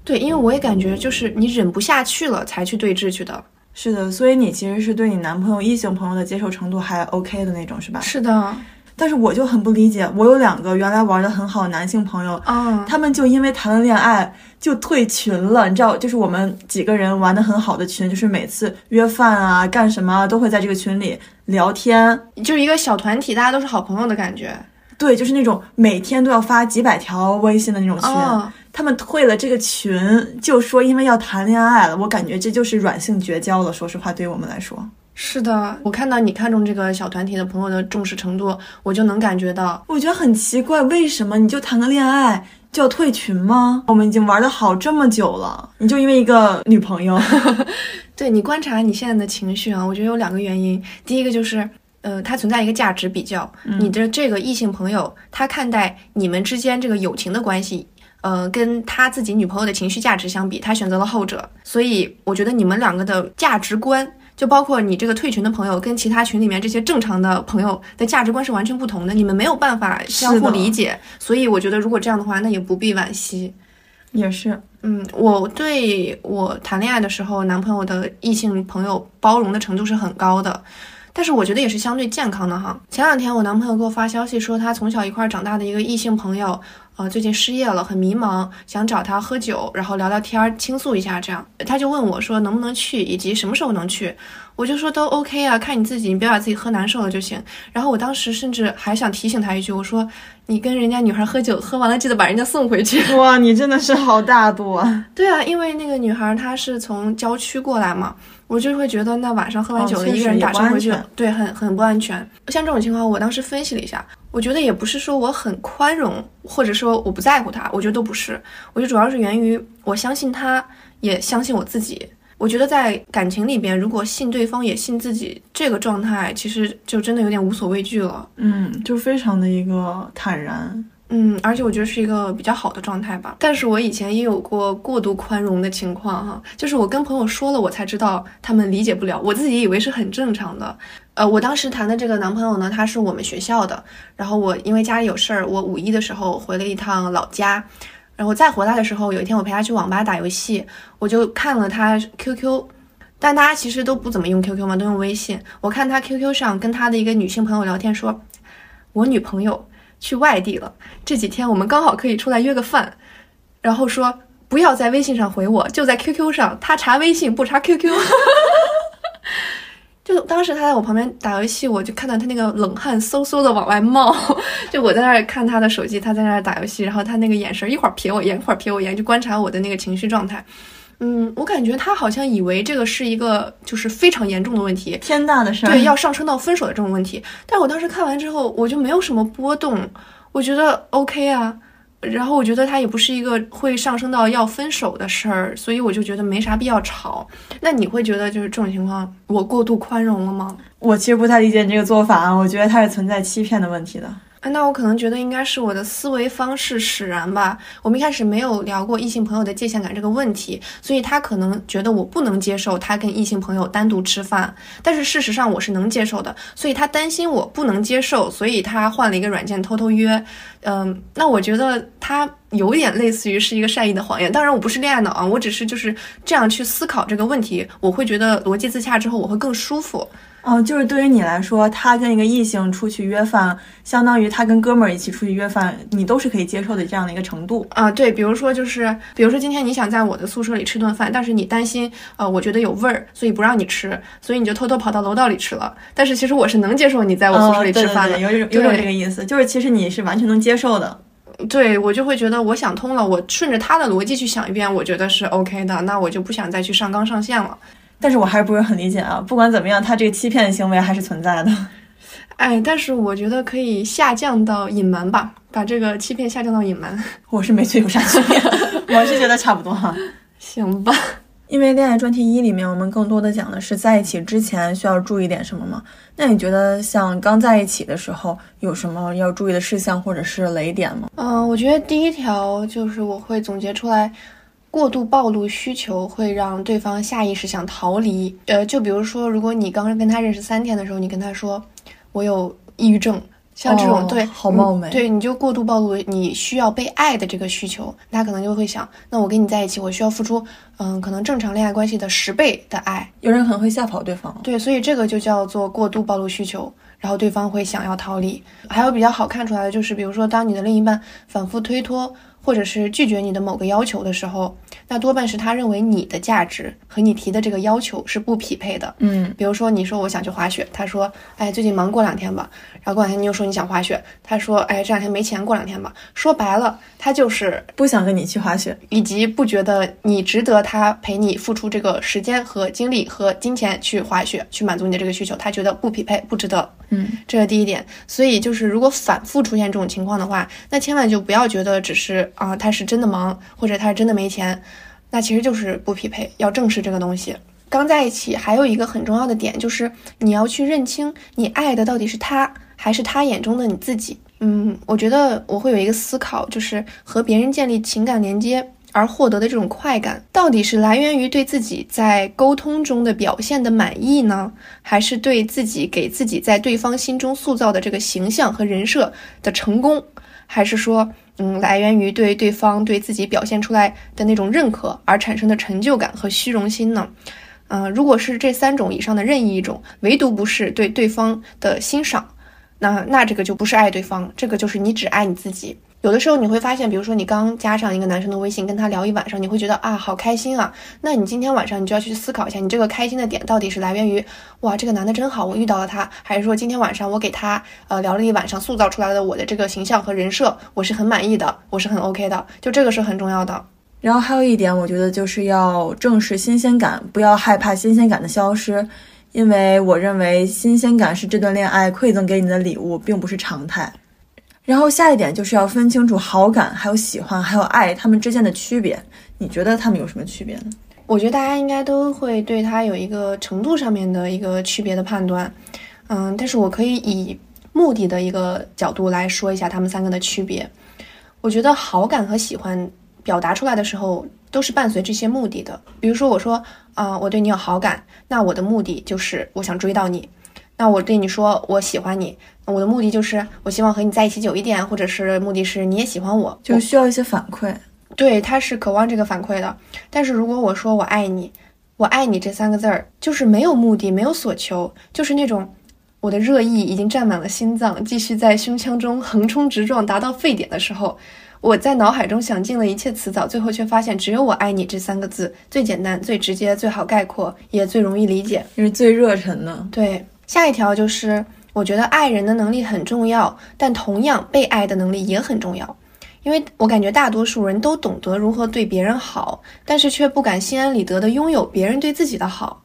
对，因为我也感觉就是你忍不下去了才去对峙去的。是的，所以你其实是对你男朋友异性朋友的接受程度还 OK 的那种，是吧？是的，但是我就很不理解，我有两个原来玩的很好的男性朋友，啊，他们就因为谈了恋爱就退群了。你知道，就是我们几个人玩的很好的群，就是每次约饭啊、干什么啊都会在这个群里聊天。就是一个小团体，大家都是好朋友的感觉。对，就是那种每天都要发几百条微信的那种群。哦，他们退了这个群，就说因为要谈恋爱了。我感觉这就是软性绝交了。说实话，对于我们来说。是的，我看到你看中这个小团体的朋友的重视程度，我就能感觉到。我觉得很奇怪，为什么你就谈个恋爱就要退群吗？我们已经玩的好这么久了，你就因为一个女朋友，对你观察你现在的情绪啊，我觉得有两个原因。第一个就是，呃，它存在一个价值比较，你的这个异性朋友，他看待你们之间这个友情的关系。呃，跟他自己女朋友的情绪价值相比，他选择了后者，所以我觉得你们两个的价值观，就包括你这个退群的朋友跟其他群里面这些正常的朋友的价值观是完全不同的，你们没有办法相互理解，所以我觉得如果这样的话，那也不必惋惜。也是，嗯，我对我谈恋爱的时候，男朋友的异性朋友包容的程度是很高的，但是我觉得也是相对健康的哈。前两天我男朋友给我发消息说，他从小一块儿长大的一个异性朋友，呃，最近失业了，很迷茫，想找他喝酒，然后聊聊天儿，倾诉一下这样。他就问我说能不能去，以及什么时候能去。我就说都 OK 啊，看你自己，你不要把自己喝难受了就行。然后我当时甚至还想提醒他一句，我说你跟人家女孩喝酒，喝完了记得把人家送回去。哇，你真的是好大度啊！对啊，因为那个女孩她是从郊区过来嘛，我就会觉得那晚上喝完酒了，一个人打车回去，对，很很不安全。像这种情况，我当时分析了一下，我觉得也不是说我很宽容，或者说我不在乎他，我觉得都不是，我觉得主要是源于我相信他，也相信我自己。我觉得在感情里边，如果信对方也信自己，这个状态其实就真的有点无所畏惧了。嗯，就非常的一个坦然。嗯，而且我觉得是一个比较好的状态吧。但是我以前也有过过度宽容的情况哈，就是我跟朋友说了，我才知道他们理解不了，我自己以为是很正常的。呃，我当时谈的这个男朋友呢，他是我们学校的，然后我因为家里有事儿，我五一的时候回了一趟老家，然后再回来的时候，有一天我陪他去网吧打游戏，我就看了他 QQ。但大家其实都不怎么用 QQ 嘛，都用微信。我看他 QQ 上跟他的一个女性朋友聊天，说我女朋友去外地了，这几天我们刚好可以出来约个饭。然后说不要在微信上回我，就在 QQ 上。他查微信不查 QQ。就当时他在我旁边打游戏，我就看到他那个冷汗嗖嗖的往外冒。就我在那儿看他的手机，他在那儿打游戏，然后他那个眼神一会儿瞥我一眼，一会儿瞥我一眼，就观察我的那个情绪状态。嗯，我感觉他好像以为这个是一个就是非常严重的问题，天大的事儿，对，要上升到分手的这种问题。但我当时看完之后，我就没有什么波动，我觉得 OK 啊。然后我觉得他也不是一个会上升到要分手的事儿，所以我就觉得没啥必要吵。那你会觉得就是这种情况，我过度宽容了吗？我其实不太理解你这个做法，我觉得它是存在欺骗的问题的。那我可能觉得应该是我的思维方式使然吧。我们一开始没有聊过异性朋友的界限感这个问题，所以他可能觉得我不能接受他跟异性朋友单独吃饭，但是事实上我是能接受的，所以他担心我不能接受，所以他换了一个软件偷偷约。嗯，那我觉得他有点类似于是一个善意的谎言。当然我不是恋爱脑啊，我只是就是这样去思考这个问题，我会觉得逻辑自洽之后我会更舒服。哦，就是对于你来说，他跟一个异性出去约饭，相当于他跟哥们儿一起出去约饭，你都是可以接受的这样的一个程度啊。对，比如说就是，比如说今天你想在我的宿舍里吃顿饭，但是你担心，呃，我觉得有味儿，所以不让你吃，所以你就偷偷跑到楼道里吃了。但是其实我是能接受你在我宿舍里吃饭的，有有有这个意思，就是其实你是完全能接受的。对我就会觉得我想通了，我顺着他的逻辑去想一遍，我觉得是 OK 的，那我就不想再去上纲上线了。但是我还是不是很理解啊！不管怎么样，他这个欺骗的行为还是存在的。哎，但是我觉得可以下降到隐瞒吧，把这个欺骗下降到隐瞒。我是没觉有啥区别，我是觉得差不多哈。行吧，因为恋爱专题一里面，我们更多的讲的是在一起之前需要注意点什么吗？那你觉得像刚在一起的时候有什么要注意的事项或者是雷点吗？嗯，我觉得第一条就是我会总结出来。过度暴露需求会让对方下意识想逃离。呃，就比如说，如果你刚跟他认识三天的时候，你跟他说我有抑郁症，像这种对，好冒昧，对，你就过度暴露你需要被爱的这个需求，他可能就会想，那我跟你在一起，我需要付出，嗯，可能正常恋爱关系的十倍的爱。有人可能会吓跑对方。对，所以这个就叫做过度暴露需求，然后对方会想要逃离。还有比较好看出来的就是，比如说，当你的另一半反复推脱。或者是拒绝你的某个要求的时候，那多半是他认为你的价值和你提的这个要求是不匹配的。嗯，比如说你说我想去滑雪，他说，哎，最近忙，过两天吧。然后过两天你又说你想滑雪，他说，哎，这两天没钱，过两天吧。说白了，他就是不想跟你去滑雪，以及不觉得你值得他陪你付出这个时间和精力和金钱去滑雪，去满足你的这个需求，他觉得不匹配，不值得。嗯，这是第一点。所以就是如果反复出现这种情况的话，那千万就不要觉得只是。啊，他是真的忙，或者他是真的没钱，那其实就是不匹配，要正视这个东西。刚在一起还有一个很重要的点，就是你要去认清你爱的到底是他，还是他眼中的你自己。嗯，我觉得我会有一个思考，就是和别人建立情感连接而获得的这种快感，到底是来源于对自己在沟通中的表现的满意呢，还是对自己给自己在对方心中塑造的这个形象和人设的成功，还是说？嗯，来源于对对方对自己表现出来的那种认可而产生的成就感和虚荣心呢？嗯，如果是这三种以上的任意一种，唯独不是对对方的欣赏，那那这个就不是爱对方，这个就是你只爱你自己。有的时候你会发现，比如说你刚加上一个男生的微信，跟他聊一晚上，你会觉得啊好开心啊。那你今天晚上你就要去思考一下，你这个开心的点到底是来源于哇这个男的真好，我遇到了他，还是说今天晚上我给他呃聊了一晚上，塑造出来的我的这个形象和人设，我是很满意的，我是很 OK 的。就这个是很重要的。然后还有一点，我觉得就是要正视新鲜感，不要害怕新鲜感的消失，因为我认为新鲜感是这段恋爱馈赠给你的礼物，并不是常态。然后下一点就是要分清楚好感、还有喜欢、还有爱他们之间的区别。你觉得他们有什么区别呢？我觉得大家应该都会对他有一个程度上面的一个区别的判断。嗯，但是我可以以目的的一个角度来说一下他们三个的区别。我觉得好感和喜欢表达出来的时候都是伴随这些目的的。比如说我说啊，我对你有好感，那我的目的就是我想追到你。那我对你说我喜欢你，我的目的就是我希望和你在一起久一点，或者是目的是你也喜欢我，就需要一些反馈。对，他是渴望这个反馈的。但是如果我说我爱你，我爱你这三个字儿，就是没有目的，没有所求，就是那种我的热意已经占满了心脏，继续在胸腔中横冲直撞，达到沸点的时候，我在脑海中想尽了一切词藻，最后却发现只有我爱你这三个字最简单、最直接、最好概括，也最容易理解，也是最热忱的。对，下一条就是。我觉得爱人的能力很重要，但同样被爱的能力也很重要，因为我感觉大多数人都懂得如何对别人好，但是却不敢心安理得的拥有别人对自己的好。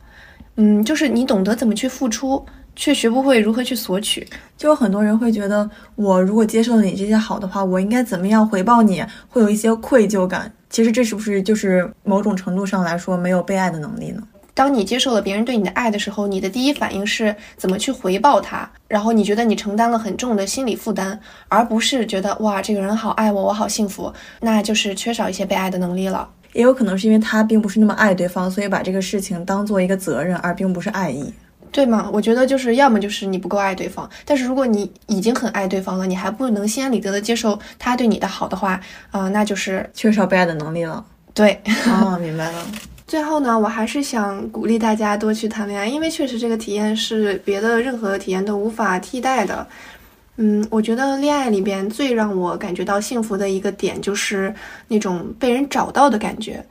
嗯，就是你懂得怎么去付出，却学不会如何去索取。就有很多人会觉得，我如果接受了你这些好的话，我应该怎么样回报你？会有一些愧疚感。其实这是不是就是某种程度上来说没有被爱的能力呢？当你接受了别人对你的爱的时候，你的第一反应是怎么去回报他？然后你觉得你承担了很重的心理负担，而不是觉得哇，这个人好爱我，我好幸福，那就是缺少一些被爱的能力了。也有可能是因为他并不是那么爱对方，所以把这个事情当做一个责任，而并不是爱意，对吗？我觉得就是要么就是你不够爱对方，但是如果你已经很爱对方了，你还不能心安理得的接受他对你的好的话，啊，那就是缺少被爱的能力了。对，哦，明白了。最后呢，我还是想鼓励大家多去谈恋爱，因为确实这个体验是别的任何体验都无法替代的。嗯，我觉得恋爱里边最让我感觉到幸福的一个点，就是那种被人找到的感觉。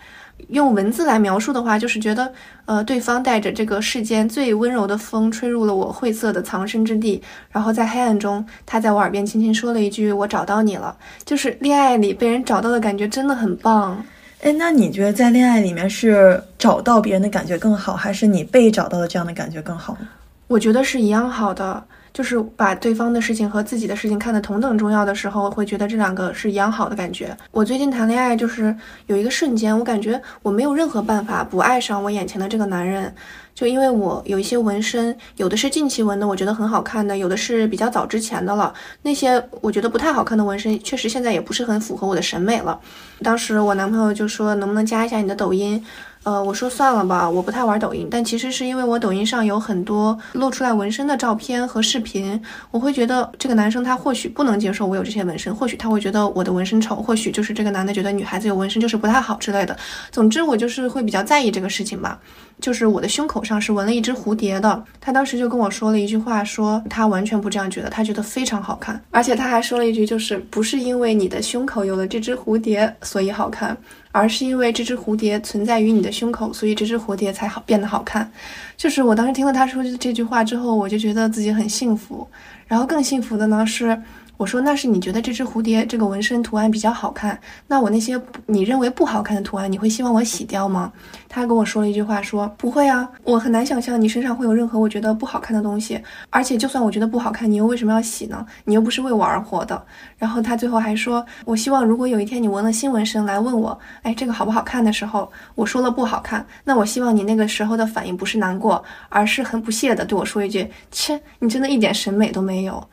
用文字来描述的话，就是觉得，呃，对方带着这个世间最温柔的风，吹入了我晦涩的藏身之地，然后在黑暗中，他在我耳边轻轻说了一句：“我找到你了。”就是恋爱里被人找到的感觉，真的很棒。哎，那你觉得在恋爱里面是找到别人的感觉更好，还是你被找到的这样的感觉更好呢？我觉得是一样好的。就是把对方的事情和自己的事情看得同等重要的时候，会觉得这两个是一样好的感觉。我最近谈恋爱，就是有一个瞬间，我感觉我没有任何办法不爱上我眼前的这个男人，就因为我有一些纹身，有的是近期纹的，我觉得很好看的，有的是比较早之前的了。那些我觉得不太好看的纹身，确实现在也不是很符合我的审美了。当时我男朋友就说，能不能加一下你的抖音？呃，我说算了吧，我不太玩抖音，但其实是因为我抖音上有很多露出来纹身的照片和视频，我会觉得这个男生他或许不能接受我有这些纹身，或许他会觉得我的纹身丑，或许就是这个男的觉得女孩子有纹身就是不太好之类的。总之，我就是会比较在意这个事情吧。就是我的胸口上是纹了一只蝴蝶的，他当时就跟我说了一句话，说他完全不这样觉得，他觉得非常好看，而且他还说了一句，就是不是因为你的胸口有了这只蝴蝶所以好看。而是因为这只蝴蝶存在于你的胸口，所以这只蝴蝶才好变得好看。就是我当时听了他说这句话之后，我就觉得自己很幸福。然后更幸福的呢是。我说那是你觉得这只蝴蝶这个纹身图案比较好看，那我那些你认为不好看的图案，你会希望我洗掉吗？他跟我说了一句话，说不会啊，我很难想象你身上会有任何我觉得不好看的东西，而且就算我觉得不好看，你又为什么要洗呢？你又不是为我而活的。然后他最后还说，我希望如果有一天你纹了新纹身来问我，哎，这个好不好看的时候，我说了不好看，那我希望你那个时候的反应不是难过，而是很不屑的对我说一句，切，你真的一点审美都没有。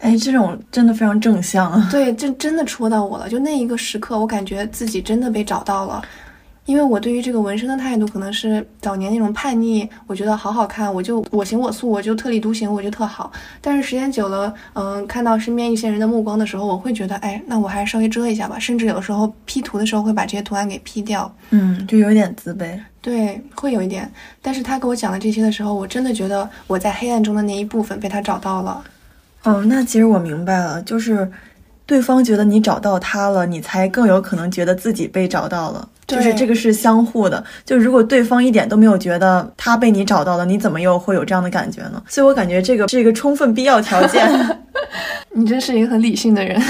哎，这种真的非常正向啊，对，这真的戳到我了。就那一个时刻，我感觉自己真的被找到了。因为我对于这个纹身的态度，可能是早年那种叛逆，我觉得好好看，我就我行我素，我就特立独行，我就特好。但是时间久了，嗯，看到身边一些人的目光的时候，我会觉得，哎，那我还是稍微遮一下吧。甚至有时候 P 图的时候，会把这些图案给 P 掉。嗯，就有点自卑。对，会有一点。但是他给我讲了这些的时候，我真的觉得我在黑暗中的那一部分被他找到了。哦，那其实我明白了，就是对方觉得你找到他了，你才更有可能觉得自己被找到了，就是这个是相互的。就如果对方一点都没有觉得他被你找到了，你怎么又会有这样的感觉呢？所以我感觉这个是一个充分必要条件。你真是一个很理性的人。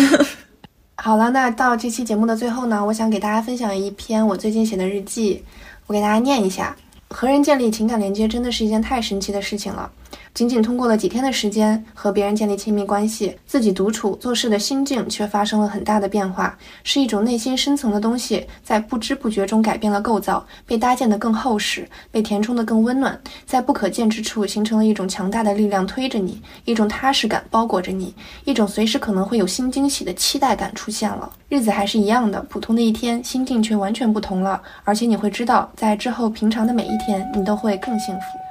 好了，那到这期节目的最后呢，我想给大家分享一篇我最近写的日记，我给大家念一下。和人建立情感连接真的是一件太神奇的事情了。仅仅通过了几天的时间和别人建立亲密关系，自己独处做事的心境却发生了很大的变化，是一种内心深层的东西在不知不觉中改变了构造，被搭建得更厚实，被填充得更温暖，在不可见之处形成了一种强大的力量推着你，一种踏实感包裹着你，一种随时可能会有新惊喜的期待感出现了。日子还是一样的普通的一天，心境却完全不同了，而且你会知道，在之后平常的每一天，你都会更幸福。